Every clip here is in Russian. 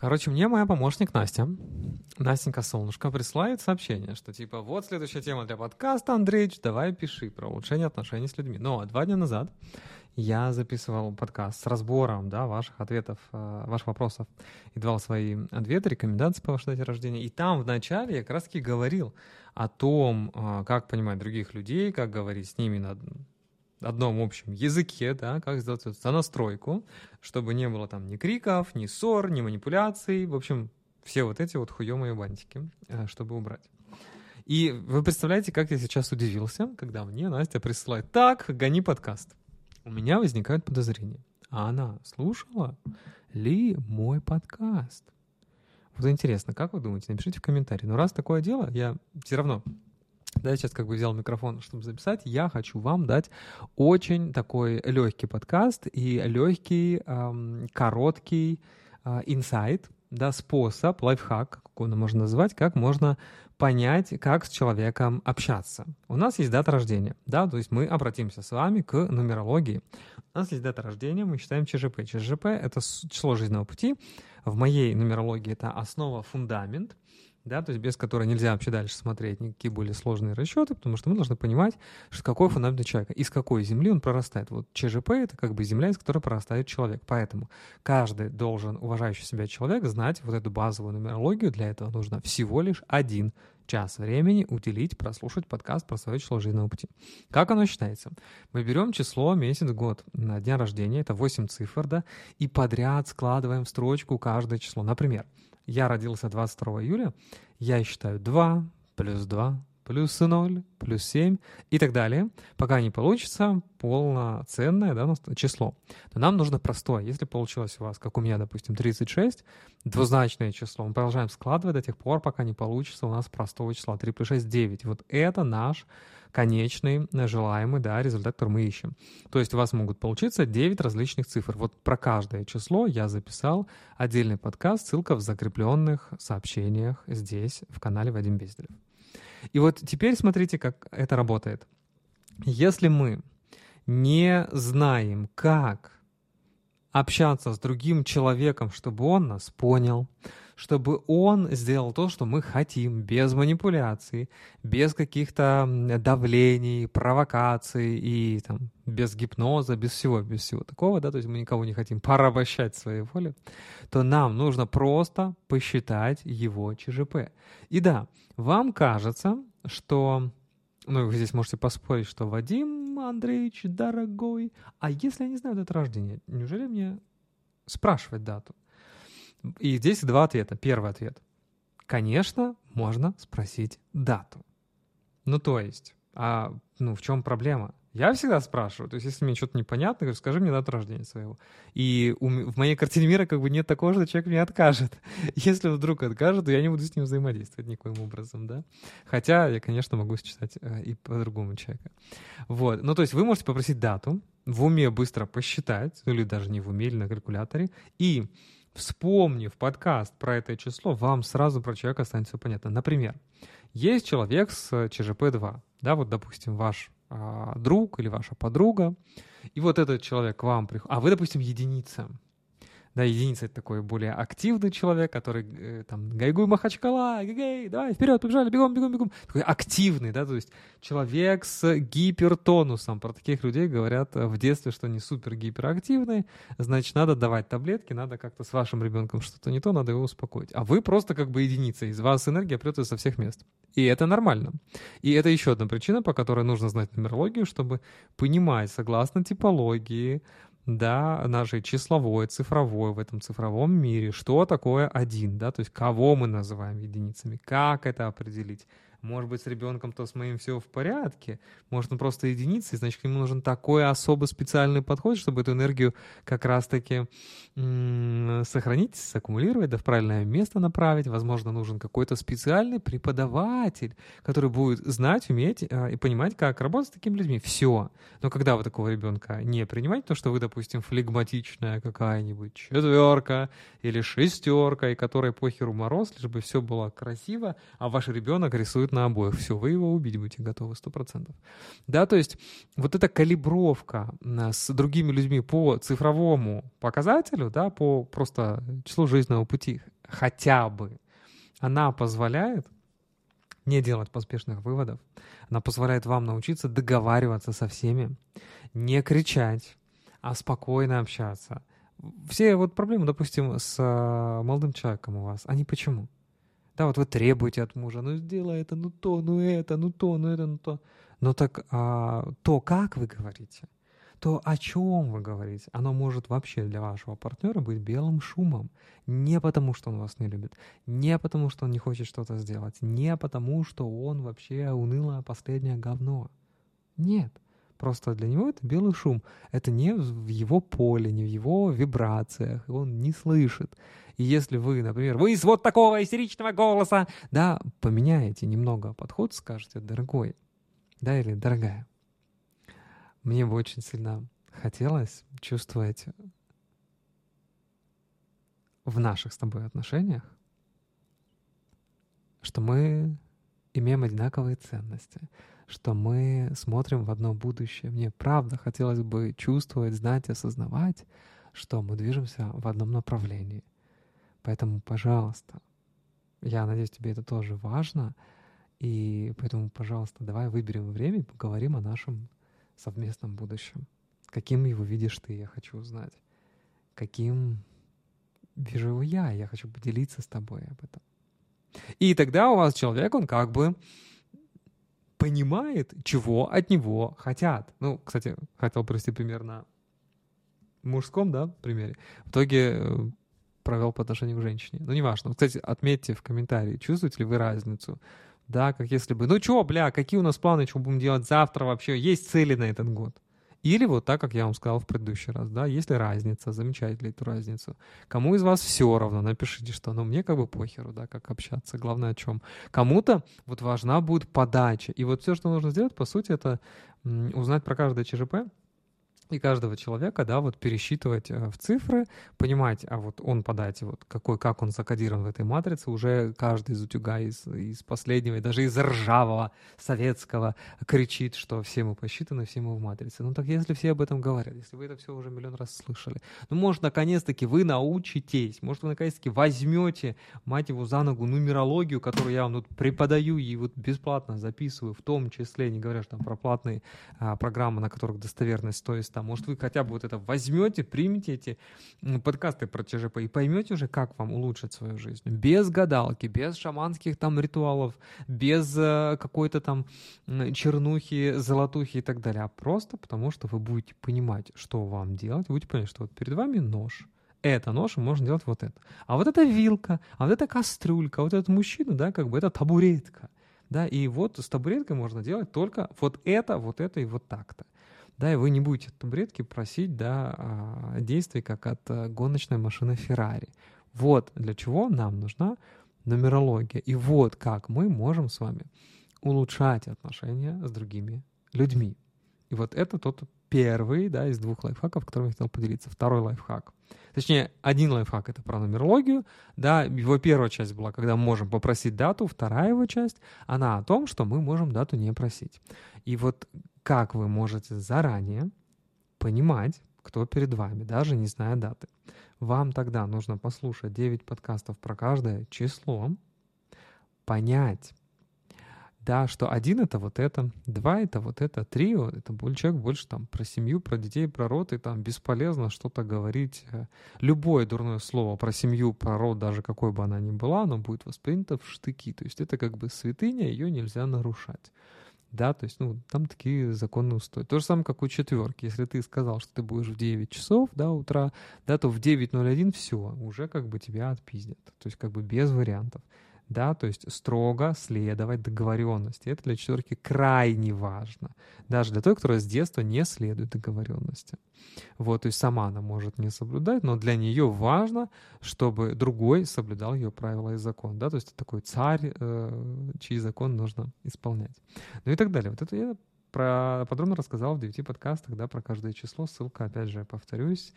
Короче, мне моя помощник Настя, Настенька Солнышко, присылает сообщение, что типа вот следующая тема для подкаста, Андреич, давай пиши про улучшение отношений с людьми. Но два дня назад я записывал подкаст с разбором да, ваших ответов, э, ваших вопросов и давал свои ответы, рекомендации по вашей дате рождения. И там вначале я как раз таки говорил о том, э, как понимать других людей, как говорить с ними на одном общем языке, да, как сделать эту сонастройку, чтобы не было там ни криков, ни ссор, ни манипуляций, в общем, все вот эти вот хуёмые бантики, э, чтобы убрать. И вы представляете, как я сейчас удивился, когда мне Настя присылает «Так, гони подкаст». У меня возникают подозрения. А она слушала ли мой подкаст? Вот интересно, как вы думаете? Напишите в комментарии. Но раз такое дело, я все равно да, я сейчас как бы взял микрофон, чтобы записать. Я хочу вам дать очень такой легкий подкаст и легкий, эм, короткий э, инсайт, да, способ, лайфхак, как угодно можно назвать, как можно понять, как с человеком общаться. У нас есть дата рождения, да, то есть мы обратимся с вами к нумерологии. У нас есть дата рождения, мы считаем ЧЖП. ЧЖП — это число жизненного пути. В моей нумерологии это основа, фундамент — да, то есть без которой нельзя вообще дальше смотреть никакие более сложные расчеты, потому что мы должны понимать, что какой фундамент человека, из какой земли он прорастает. Вот ЧЖП — это как бы земля, из которой прорастает человек. Поэтому каждый должен, уважающий себя человек, знать вот эту базовую нумерологию. Для этого нужно всего лишь один час времени уделить, прослушать подкаст про свое число жизненного пути. Как оно считается? Мы берем число, месяц, год на дня рождения, это 8 цифр, да, и подряд складываем в строчку каждое число. Например, я родился 22 июля, я считаю 2 плюс 2 плюс 0, плюс 7 и так далее, пока не получится полноценное да, число. Но нам нужно простое. Если получилось у вас, как у меня, допустим, 36, двузначное число, мы продолжаем складывать до тех пор, пока не получится у нас простого числа. 3 плюс 6 — 9. Вот это наш конечный желаемый да, результат, который мы ищем. То есть у вас могут получиться 9 различных цифр. Вот про каждое число я записал отдельный подкаст, ссылка в закрепленных сообщениях здесь, в канале Вадим Безделев. И вот теперь смотрите, как это работает. Если мы не знаем, как общаться с другим человеком, чтобы он нас понял, чтобы он сделал то, что мы хотим, без манипуляций, без каких-то давлений, провокаций и там, без гипноза, без всего, без всего такого, да, то есть мы никого не хотим порабощать своей волей, то нам нужно просто посчитать его ЧЖП. И да, вам кажется, что ну, вы здесь можете поспорить, что Вадим Андреевич, дорогой, а если я не знаю дату рождения, неужели мне спрашивать дату? И здесь два ответа. Первый ответ. Конечно, можно спросить дату. Ну, то есть, а ну, в чем проблема? Я всегда спрашиваю, то есть если мне что-то непонятно, говорю, скажи мне дату рождения своего. И у, в моей картине мира как бы нет такого, что человек мне откажет. Если вдруг откажет, то я не буду с ним взаимодействовать никоим образом, да. Хотя я, конечно, могу сочетать э, и по-другому человека. Вот, ну то есть вы можете попросить дату, в уме быстро посчитать, ну или даже не в уме, или на калькуляторе, и вспомнив подкаст про это число, вам сразу про человека станет все понятно. Например, есть человек с ЧЖП-2, да, вот, допустим, ваш а, друг или ваша подруга, и вот этот человек к вам приходит, а вы, допустим, единица, да, единица — это такой более активный человек, который э, там гайгуй махачкала, гей, давай, вперед, побежали, бегом, бегом, бегом. Такой активный, да, то есть человек с гипертонусом. Про таких людей говорят в детстве, что они супер гиперактивные, значит, надо давать таблетки, надо как-то с вашим ребенком что-то не то, надо его успокоить. А вы просто как бы единица, из вас энергия прет со всех мест. И это нормально. И это еще одна причина, по которой нужно знать нумерологию, чтобы понимать, согласно типологии, да, нашей числовой, цифровой в этом цифровом мире, что такое один, да, то есть кого мы называем единицами, как это определить, может быть, с ребенком то с моим все в порядке. Может, он просто единица, и значит, ему нужен такой особо специальный подход, чтобы эту энергию как раз-таки сохранить, саккумулировать, да в правильное место направить. Возможно, нужен какой-то специальный преподаватель, который будет знать, уметь э, и понимать, как работать с такими людьми. Все. Но когда вы такого ребенка не принимаете, то, что вы, допустим, флегматичная какая-нибудь четверка или шестерка, и которой похеру мороз, лишь бы все было красиво, а ваш ребенок рисует будет на обоих. Все, вы его убить будете готовы, сто процентов. Да, то есть вот эта калибровка с другими людьми по цифровому показателю, да, по просто числу жизненного пути хотя бы, она позволяет не делать поспешных выводов. Она позволяет вам научиться договариваться со всеми, не кричать, а спокойно общаться. Все вот проблемы, допустим, с э, молодым человеком у вас, они почему? Да, вот вы требуете от мужа, ну сделай это, ну то, ну это, ну то, ну это, ну то. Но так а, то, как вы говорите, то, о чем вы говорите, оно может вообще для вашего партнера быть белым шумом. Не потому, что он вас не любит, не потому, что он не хочет что-то сделать, не потому, что он вообще унылое последнее говно. Нет. Просто для него это белый шум. Это не в его поле, не в его вибрациях. Он не слышит. И если вы, например, вы из вот такого истеричного голоса, да, поменяете немного подход, скажете, дорогой, да, или дорогая, мне бы очень сильно хотелось чувствовать в наших с тобой отношениях, что мы имеем одинаковые ценности, что мы смотрим в одно будущее. Мне правда хотелось бы чувствовать, знать, осознавать, что мы движемся в одном направлении. Поэтому, пожалуйста, я надеюсь, тебе это тоже важно. И поэтому, пожалуйста, давай выберем время и поговорим о нашем совместном будущем. Каким его видишь ты, я хочу узнать. Каким вижу его я, я хочу поделиться с тобой об этом. И тогда у вас человек, он как бы понимает, чего от него хотят. Ну, кстати, хотел привести пример на мужском, да, примере. В итоге э, провел по отношению к женщине. Ну, неважно. Кстати, отметьте в комментарии, чувствуете ли вы разницу да, как если бы, ну чё, бля, какие у нас планы, что будем делать завтра вообще, есть цели на этот год. Или вот так, как я вам сказал в предыдущий раз, да, есть ли разница, замечаете ли эту разницу. Кому из вас все равно, напишите, что ну мне как бы похеру, да, как общаться, главное о чем. Кому-то вот важна будет подача. И вот все, что нужно сделать, по сути, это узнать про каждое ЧЖП, и каждого человека, да, вот пересчитывать э, в цифры, понимать, а вот он по дате, вот какой, как он закодирован в этой матрице, уже каждый из утюга, из, из последнего, и даже из ржавого советского кричит, что все мы посчитаны, все мы в матрице. Ну так если все об этом говорят, если вы это все уже миллион раз слышали, ну может наконец-таки вы научитесь, может вы наконец-таки возьмете, мать его, за ногу нумерологию, которую я вам тут преподаю и вот бесплатно записываю, в том числе, не говоря что там про платные а, программы, на которых достоверность стоит подкаста. Может, вы хотя бы вот это возьмете, примете эти подкасты про ЧЖП и поймете уже, как вам улучшить свою жизнь. Без гадалки, без шаманских там ритуалов, без э, какой-то там чернухи, золотухи и так далее. А просто потому, что вы будете понимать, что вам делать. Вы будете понимать, что вот перед вами нож. Это нож, и можно делать вот это. А вот это вилка, а вот это кастрюлька, а вот этот мужчина, да, как бы это табуретка. Да, и вот с табуреткой можно делать только вот это, вот это и вот так-то да, и вы не будете от табуретки просить, да, а, действий, как от э, гоночной машины Феррари. Вот для чего нам нужна нумерология. И вот как мы можем с вами улучшать отношения с другими людьми. И вот это тот первый, да, из двух лайфхаков, которым я хотел поделиться. Второй лайфхак. Точнее, один лайфхак — это про нумерологию, да, его первая часть была, когда мы можем попросить дату, вторая его часть, она о том, что мы можем дату не просить. И вот как вы можете заранее понимать, кто перед вами, даже не зная даты. Вам тогда нужно послушать 9 подкастов про каждое число, понять, да, что один это вот это, два это вот это, три это человек больше там про семью, про детей, про род, и там бесполезно что-то говорить. Э, любое дурное слово про семью, про род, даже какой бы она ни была, оно будет воспринято в штыки. То есть это как бы святыня, ее нельзя нарушать. Да, то есть, ну, там такие законы устои. То же самое, как у четверки. Если ты сказал, что ты будешь в 9 часов, да, утра, да, то в 9.01 все, уже как бы тебя отпиздят. То есть, как бы без вариантов да, то есть строго следовать договоренности. Это для четверки крайне важно. Даже для той, которая с детства не следует договоренности. Вот, то есть сама она может не соблюдать, но для нее важно, чтобы другой соблюдал ее правила и закон. Да? То есть это такой царь, э, чьи закон нужно исполнять. Ну и так далее. Вот это я про, подробно рассказал в девяти подкастах, да, про каждое число. Ссылка, опять же, повторюсь,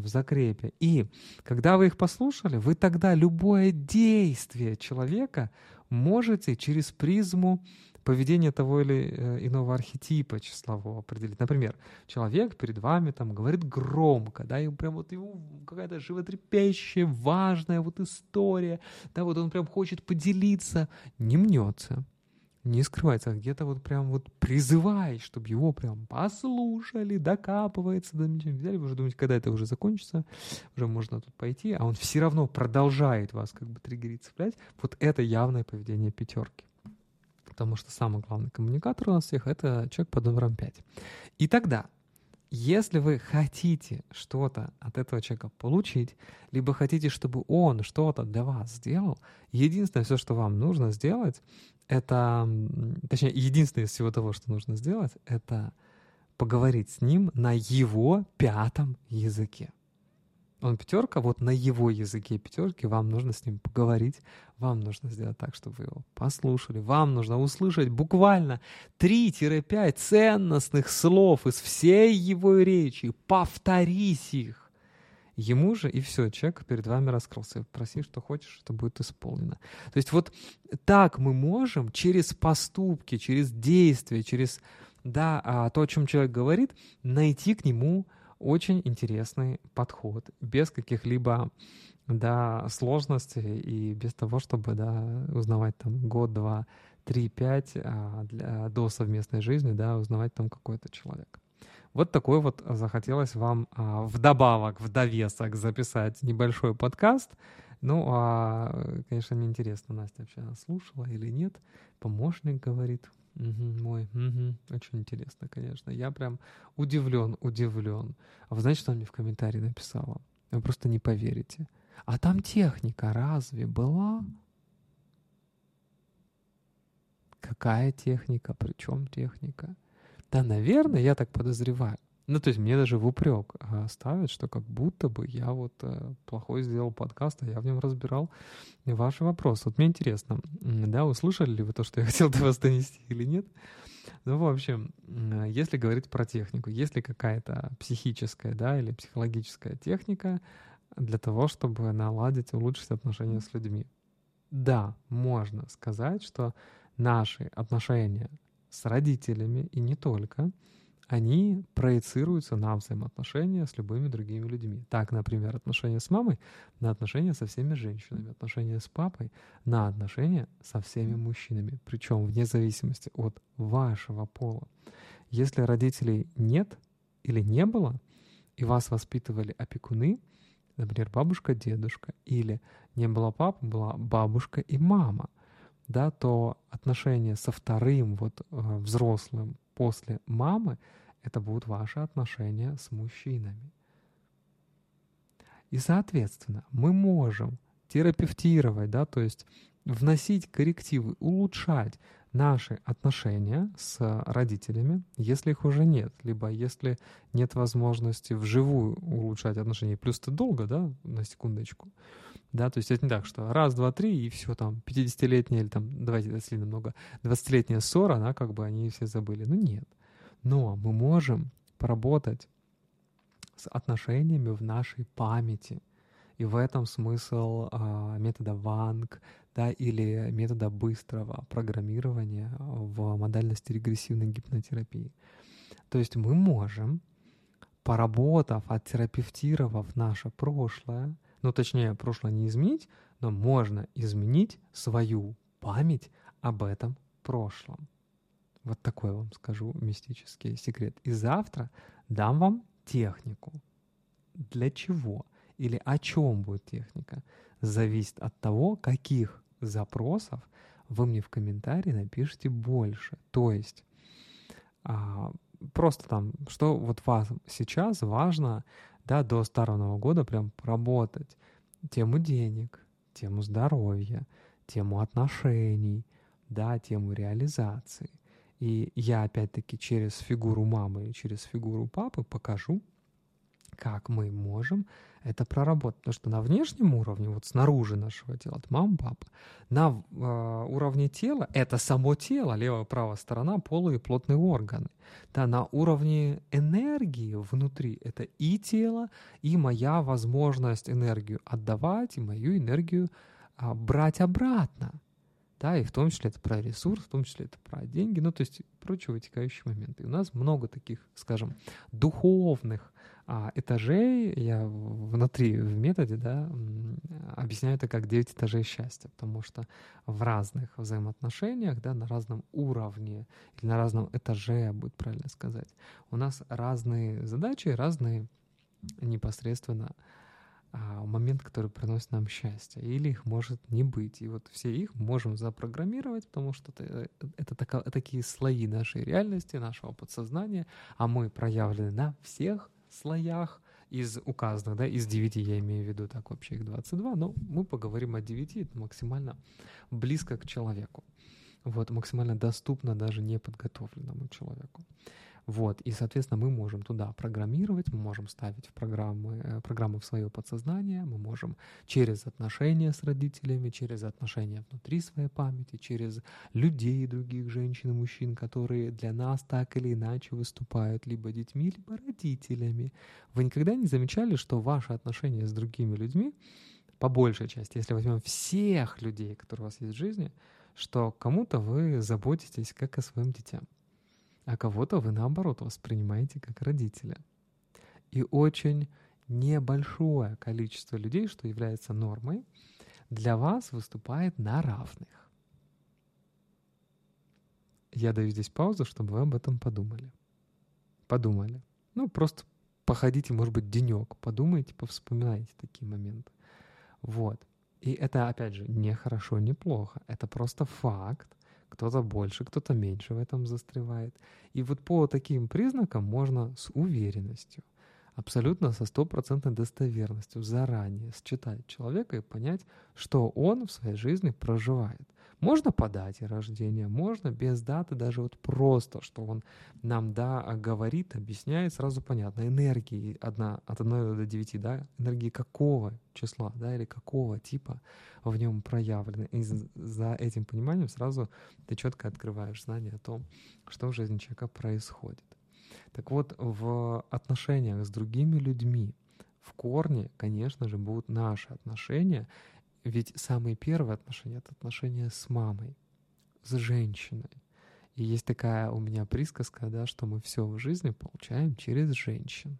в закрепе. И когда вы их послушали, вы тогда любое действие человека можете через призму поведения того или э, иного архетипа числового определить. Например, человек перед вами там говорит громко, да, и прям вот его какая-то животрепещущая, важная вот история, да, вот он прям хочет поделиться, не мнется, не скрывается, а где-то вот прям вот призывает, чтобы его прям послушали, докапывается до. Взяли, вы уже думаете, когда это уже закончится, уже можно тут пойти, а он все равно продолжает вас как бы триггерить, цеплять. Вот это явное поведение пятерки. Потому что самый главный коммуникатор у нас всех — это человек под номером 5. И тогда если вы хотите что-то от этого человека получить, либо хотите, чтобы он что-то для вас сделал, единственное все, что вам нужно сделать, это, точнее, единственное из всего того, что нужно сделать, это поговорить с ним на его пятом языке он пятерка, вот на его языке пятерки вам нужно с ним поговорить, вам нужно сделать так, чтобы вы его послушали, вам нужно услышать буквально 3-5 ценностных слов из всей его речи, повторить их. Ему же и все, человек перед вами раскрылся. Проси, что хочешь, это будет исполнено. То есть вот так мы можем через поступки, через действия, через да, а то, о чем человек говорит, найти к нему очень интересный подход, без каких-либо да, сложностей и без того, чтобы да, узнавать там год, два, три, пять а, для, до совместной жизни, да, узнавать там какой-то человек. Вот такой вот захотелось вам а, вдобавок, в довесок записать небольшой подкаст. Ну, а, конечно, мне интересно, Настя вообще слушала или нет. Помощник говорит, Угу, мой, угу. очень интересно, конечно. Я прям удивлен, удивлен. А вы знаете, что она мне в комментарии написала? Вы просто не поверите. А там техника разве была? Какая техника? Причем техника? Да, наверное, я так подозреваю. Ну, то есть мне даже в упрек а, ставят, что как будто бы я вот э, плохой сделал подкаст, а я в нем разбирал ваши вопросы. Вот мне интересно, да, услышали ли вы то, что я хотел до вас донести или нет? Ну, в общем, если говорить про технику, есть ли какая-то психическая, да, или психологическая техника для того, чтобы наладить, улучшить отношения с людьми? Да, можно сказать, что наши отношения с родителями и не только — они проецируются на взаимоотношения с любыми другими людьми. Так, например, отношения с мамой на отношения со всеми женщинами, отношения с папой на отношения со всеми мужчинами, причем вне зависимости от вашего пола. Если родителей нет или не было, и вас воспитывали опекуны, например, бабушка, дедушка, или не было папы, была бабушка и мама, да, то отношения со вторым вот э, взрослым после мамы это будут ваши отношения с мужчинами. И, соответственно, мы можем терапевтировать, да, то есть вносить коррективы, улучшать наши отношения с родителями, если их уже нет, либо если нет возможности вживую улучшать отношения. Плюс это долго, да, на секундочку. Да, то есть это не так, что раз, два, три, и все там, 50-летняя или там, давайте если немного, 20-летняя ссора, она как бы они все забыли. Ну нет. Но мы можем поработать с отношениями в нашей памяти. И в этом смысл э, метода Ванг да, или метода быстрого программирования в модальности регрессивной гипнотерапии. То есть мы можем, поработав, оттерапевтировав наше прошлое, ну точнее, прошлое не изменить, но можно изменить свою память об этом прошлом. Вот такой вам скажу мистический секрет. И завтра дам вам технику. Для чего или о чем будет техника, зависит от того, каких запросов вы мне в комментарии напишите больше. То есть а, просто там, что вот вас сейчас важно, да, до Старого Нового года прям поработать. Тему денег, тему здоровья, тему отношений, да, тему реализации — и я опять-таки через фигуру мамы и через фигуру папы покажу, как мы можем это проработать. Потому что на внешнем уровне, вот снаружи нашего тела, это мама, папа, на э, уровне тела это само тело, левая, правая сторона, полые плотные органы. Да, на уровне энергии внутри это и тело, и моя возможность энергию отдавать, и мою энергию э, брать обратно. да, и в том числе это про ресурс, в том числе это про деньги, ну, то есть прочие вытекающие моменты. И у нас много таких, скажем, духовных а, этажей, я внутри в методе, да, объясняю это как 9 этажей счастья, потому что в разных взаимоотношениях, да, на разном уровне или на разном этаже, будет правильно сказать, у нас разные задачи, разные непосредственно а, момент, который приносит нам счастье, или их может не быть. И вот все их можем запрограммировать, потому что это, это тако, такие слои нашей реальности, нашего подсознания, а мы проявлены на всех слоях из указанных, да, из 9 я имею в виду, так вообще их 22, но мы поговорим о 9, это максимально близко к человеку. Вот, максимально доступно даже неподготовленному человеку. Вот, и, соответственно, мы можем туда программировать, мы можем ставить в программы, э, программы в свое подсознание, мы можем через отношения с родителями, через отношения внутри своей памяти, через людей, других женщин и мужчин, которые для нас так или иначе выступают либо детьми, либо родителями. Вы никогда не замечали, что ваши отношения с другими людьми, по большей части, если возьмем всех людей, которые у вас есть в жизни, что кому-то вы заботитесь как о своем детям а кого-то вы наоборот воспринимаете как родителя. И очень небольшое количество людей, что является нормой, для вас выступает на равных. Я даю здесь паузу, чтобы вы об этом подумали. Подумали. Ну, просто походите, может быть, денек, подумайте, повспоминайте такие моменты. Вот. И это, опять же, не хорошо, не плохо. Это просто факт, кто-то больше, кто-то меньше в этом застревает. И вот по таким признакам можно с уверенностью, абсолютно со стопроцентной достоверностью заранее считать человека и понять, что он в своей жизни проживает. Можно по дате рождения, можно без даты, даже вот просто, что он нам, да, говорит, объясняет, сразу понятно. Энергии одна, от 1 до 9, да, энергии какого числа, да, или какого типа в нем проявлены. И за этим пониманием сразу ты четко открываешь знание о том, что в жизни человека происходит. Так вот, в отношениях с другими людьми в корне, конечно же, будут наши отношения, ведь самые первые отношения — это отношения с мамой, с женщиной. И есть такая у меня присказка, да, что мы все в жизни получаем через женщин.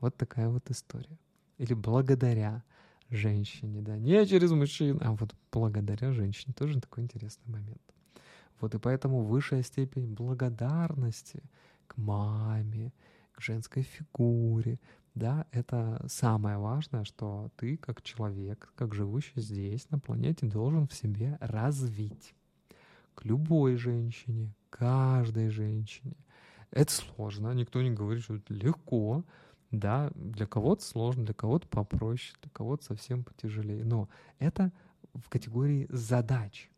Вот такая вот история. Или благодаря женщине, да, не через мужчин, а вот благодаря женщине. Тоже такой интересный момент. Вот и поэтому высшая степень благодарности к маме, к женской фигуре, да, это самое важное, что ты как человек, как живущий здесь, на планете, должен в себе развить. К любой женщине, каждой женщине. Это сложно, никто не говорит, что это легко. Да, для кого-то сложно, для кого-то попроще, для кого-то совсем потяжелее. Но это в категории задач.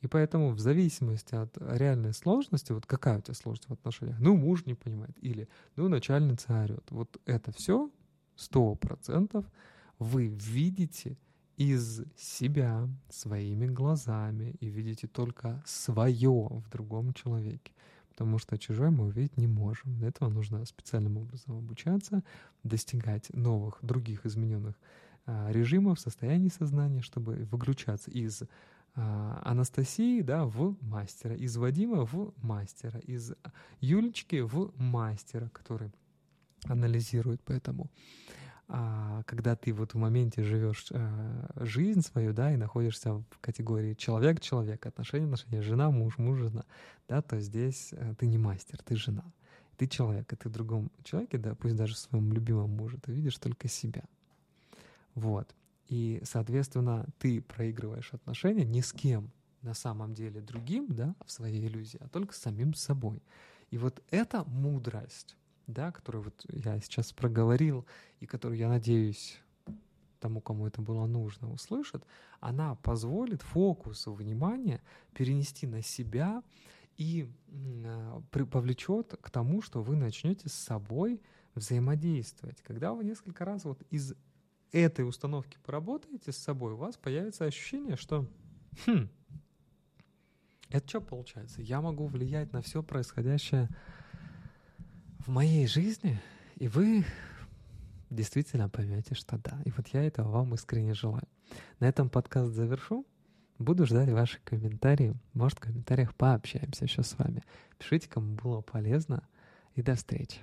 И поэтому в зависимости от реальной сложности, вот какая у тебя сложность в отношениях, ну, муж не понимает, или, ну, начальница орет. Вот это все сто процентов вы видите из себя своими глазами и видите только свое в другом человеке. Потому что чужое мы увидеть не можем. Для этого нужно специальным образом обучаться, достигать новых, других измененных а, режимов, состояний сознания, чтобы выключаться из Анастасии да, в мастера, из Вадима в мастера, из Юлечки в мастера, который анализирует. Поэтому а, когда ты вот в моменте живешь а, жизнь свою, да, и находишься в категории человек-человек, отношения-отношения, жена-муж, муж-жена, да, то здесь а, ты не мастер, ты жена. Ты человек, и ты в другом человеке, да, пусть даже в своем любимом муже, ты видишь только себя. Вот. И, соответственно, ты проигрываешь отношения не с кем на самом деле другим, да, в своей иллюзии, а только с самим собой. И вот эта мудрость, да, которую вот я сейчас проговорил, и которую, я надеюсь, тому, кому это было нужно, услышит, она позволит фокус внимания перенести на себя и э, повлечет к тому, что вы начнете с собой взаимодействовать. Когда вы несколько раз вот из этой установки поработаете с собой, у вас появится ощущение, что хм, это что получается? Я могу влиять на все происходящее в моей жизни, и вы действительно поймете, что да. И вот я этого вам искренне желаю. На этом подкаст завершу. Буду ждать ваши комментарии. Может, в комментариях пообщаемся еще с вами. Пишите, кому было полезно. И до встречи.